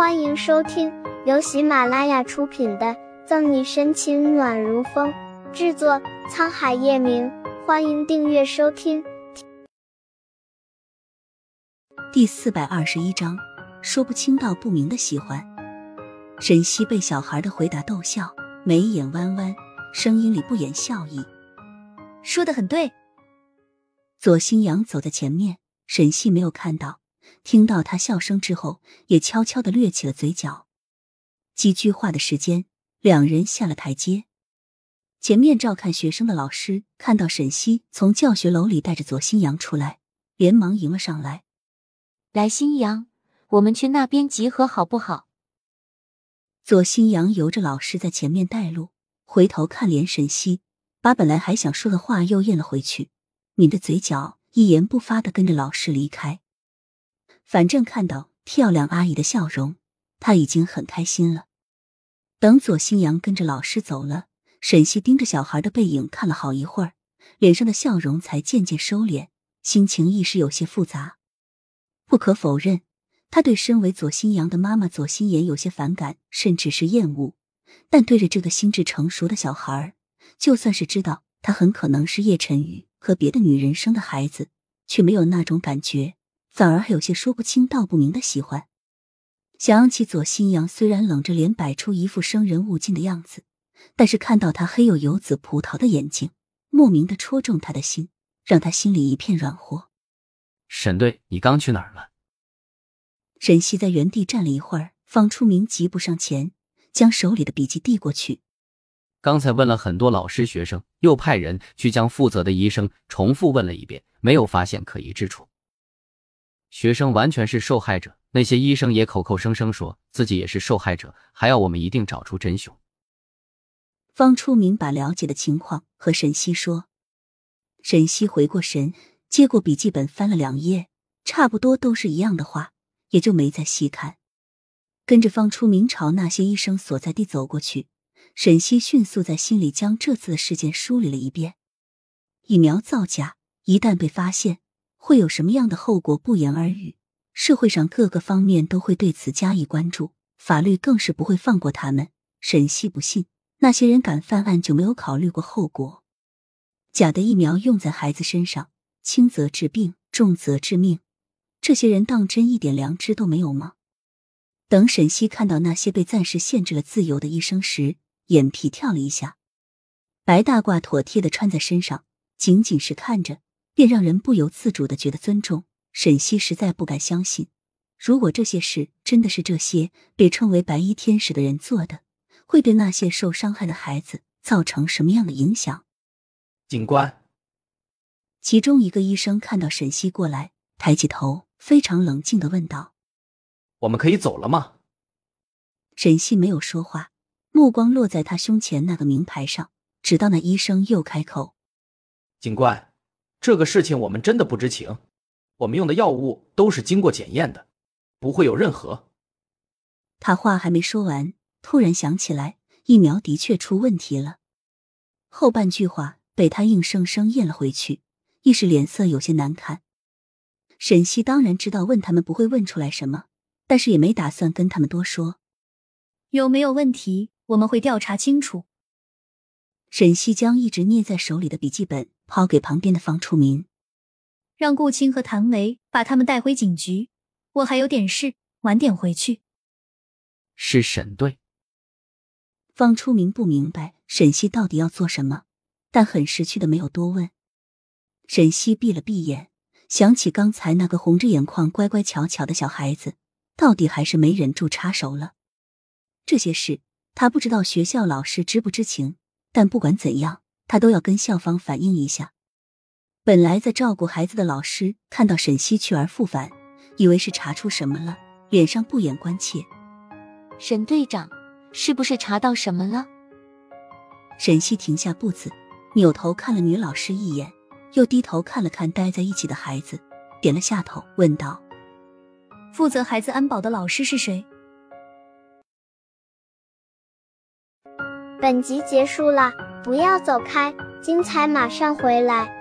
欢迎收听由喜马拉雅出品的《赠你深情暖如风》，制作沧海夜明。欢迎订阅收听。第四百二十一章，说不清道不明的喜欢。沈西被小孩的回答逗笑，眉眼弯弯，声音里不掩笑意。说的很对。左新阳走在前面，沈西没有看到，听到他笑声之后，也悄悄的掠起了嘴角。几句话的时间，两人下了台阶。前面照看学生的老师看到沈西从教学楼里带着左新阳出来，连忙迎了上来。来，新阳，我们去那边集合好不好？左新阳由着老师在前面带路，回头看脸沈西，把本来还想说的话又咽了回去，抿着嘴角，一言不发的跟着老师离开。反正看到漂亮阿姨的笑容，他已经很开心了。等左新阳跟着老师走了。沈西盯着小孩的背影看了好一会儿，脸上的笑容才渐渐收敛，心情一时有些复杂。不可否认，他对身为左新阳的妈妈左心言有些反感，甚至是厌恶。但对着这个心智成熟的小孩，就算是知道他很可能是叶晨宇和别的女人生的孩子，却没有那种感觉，反而还有些说不清道不明的喜欢。想起左新阳虽然冷着脸摆出一副生人勿近的样子。但是看到他黑又油紫葡萄的眼睛，莫名的戳中他的心，让他心里一片软和。沈队，你刚去哪儿了？沈西在原地站了一会儿，方初明急步上前，将手里的笔记递过去。刚才问了很多老师、学生，又派人去将负责的医生重复问了一遍，没有发现可疑之处。学生完全是受害者，那些医生也口口声声说自己也是受害者，还要我们一定找出真凶。方初明把了解的情况和沈西说，沈西回过神，接过笔记本翻了两页，差不多都是一样的话，也就没再细看。跟着方初明朝那些医生所在地走过去，沈西迅速在心里将这次的事件梳理了一遍。疫苗造假一旦被发现，会有什么样的后果不言而喻，社会上各个方面都会对此加以关注，法律更是不会放过他们。沈西不信。那些人敢犯案，就没有考虑过后果。假的疫苗用在孩子身上，轻则治病，重则致命。这些人当真一点良知都没有吗？等沈西看到那些被暂时限制了自由的医生时，眼皮跳了一下。白大褂妥帖的穿在身上，仅仅是看着，便让人不由自主的觉得尊重。沈西实在不敢相信，如果这些事真的是这些被称为白衣天使的人做的。会对那些受伤害的孩子造成什么样的影响？警官，其中一个医生看到沈西过来，抬起头，非常冷静的问道：“我们可以走了吗？”沈西没有说话，目光落在他胸前那个名牌上，直到那医生又开口：“警官，这个事情我们真的不知情，我们用的药物都是经过检验的，不会有任何。”他话还没说完。突然想起来，疫苗的确出问题了。后半句话被他硬生生咽了回去，一时脸色有些难看。沈西当然知道问他们不会问出来什么，但是也没打算跟他们多说。有没有问题，我们会调查清楚。沈西将一直捏在手里的笔记本抛给旁边的方初明，让顾青和谭维把他们带回警局。我还有点事，晚点回去。是沈队。方初明不明白沈西到底要做什么，但很识趣的没有多问。沈西闭了闭眼，想起刚才那个红着眼眶、乖乖巧巧的小孩子，到底还是没忍住插手了。这些事他不知道学校老师知不知情，但不管怎样，他都要跟校方反映一下。本来在照顾孩子的老师看到沈西去而复返，以为是查出什么了，脸上不掩关切：“沈队长。”是不是查到什么了？沈西停下步子，扭头看了女老师一眼，又低头看了看待在一起的孩子，点了下头，问道：“负责孩子安保的老师是谁？”本集结束了，不要走开，精彩马上回来。